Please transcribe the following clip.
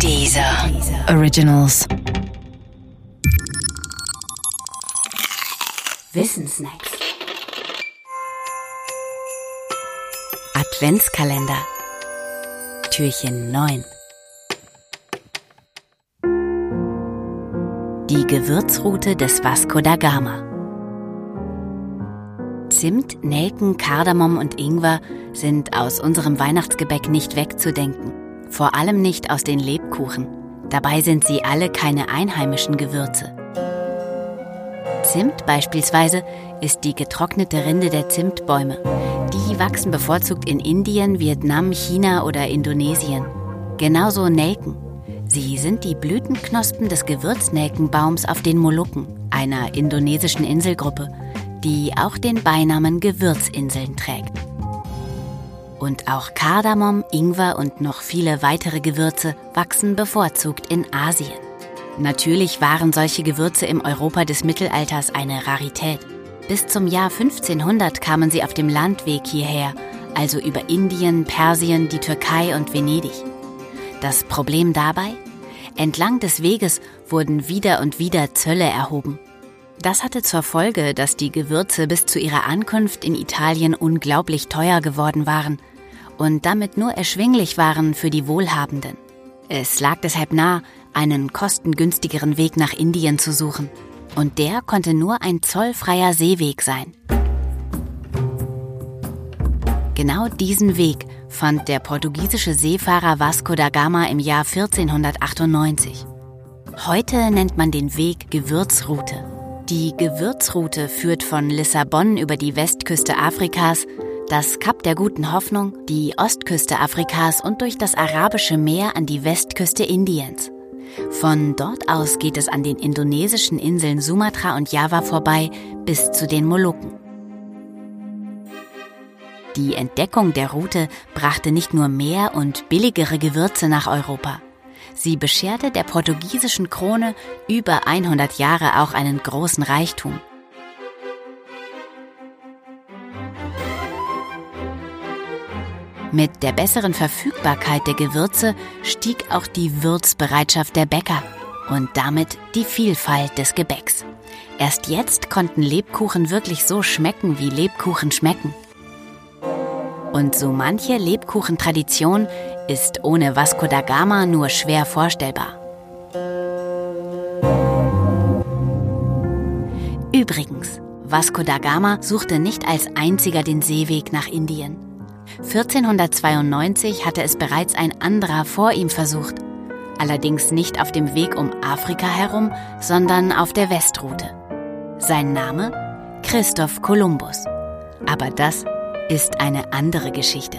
Dieser Originals. Wissensnacks. Adventskalender. Türchen 9. Die Gewürzroute des Vasco da Gama. Zimt, Nelken, Kardamom und Ingwer sind aus unserem Weihnachtsgebäck nicht wegzudenken. Vor allem nicht aus den Lebkuchen. Dabei sind sie alle keine einheimischen Gewürze. Zimt beispielsweise ist die getrocknete Rinde der Zimtbäume. Die wachsen bevorzugt in Indien, Vietnam, China oder Indonesien. Genauso Nelken. Sie sind die Blütenknospen des Gewürznelkenbaums auf den Molukken, einer indonesischen Inselgruppe, die auch den Beinamen Gewürzinseln trägt. Und auch Kardamom, Ingwer und noch viele weitere Gewürze wachsen bevorzugt in Asien. Natürlich waren solche Gewürze im Europa des Mittelalters eine Rarität. Bis zum Jahr 1500 kamen sie auf dem Landweg hierher, also über Indien, Persien, die Türkei und Venedig. Das Problem dabei? Entlang des Weges wurden wieder und wieder Zölle erhoben. Das hatte zur Folge, dass die Gewürze bis zu ihrer Ankunft in Italien unglaublich teuer geworden waren und damit nur erschwinglich waren für die Wohlhabenden. Es lag deshalb nah, einen kostengünstigeren Weg nach Indien zu suchen. Und der konnte nur ein zollfreier Seeweg sein. Genau diesen Weg fand der portugiesische Seefahrer Vasco da Gama im Jahr 1498. Heute nennt man den Weg Gewürzroute. Die Gewürzroute führt von Lissabon über die Westküste Afrikas, das Kap der Guten Hoffnung, die Ostküste Afrikas und durch das Arabische Meer an die Westküste Indiens. Von dort aus geht es an den indonesischen Inseln Sumatra und Java vorbei bis zu den Molukken. Die Entdeckung der Route brachte nicht nur mehr und billigere Gewürze nach Europa. Sie bescherte der portugiesischen Krone über 100 Jahre auch einen großen Reichtum. Mit der besseren Verfügbarkeit der Gewürze stieg auch die Würzbereitschaft der Bäcker und damit die Vielfalt des Gebäcks. Erst jetzt konnten Lebkuchen wirklich so schmecken, wie Lebkuchen schmecken. Und so manche Lebkuchentradition ist ohne Vasco da Gama nur schwer vorstellbar. Übrigens, Vasco da Gama suchte nicht als einziger den Seeweg nach Indien. 1492 hatte es bereits ein anderer vor ihm versucht, allerdings nicht auf dem Weg um Afrika herum, sondern auf der Westroute. Sein Name? Christoph Kolumbus. Aber das ist eine andere Geschichte.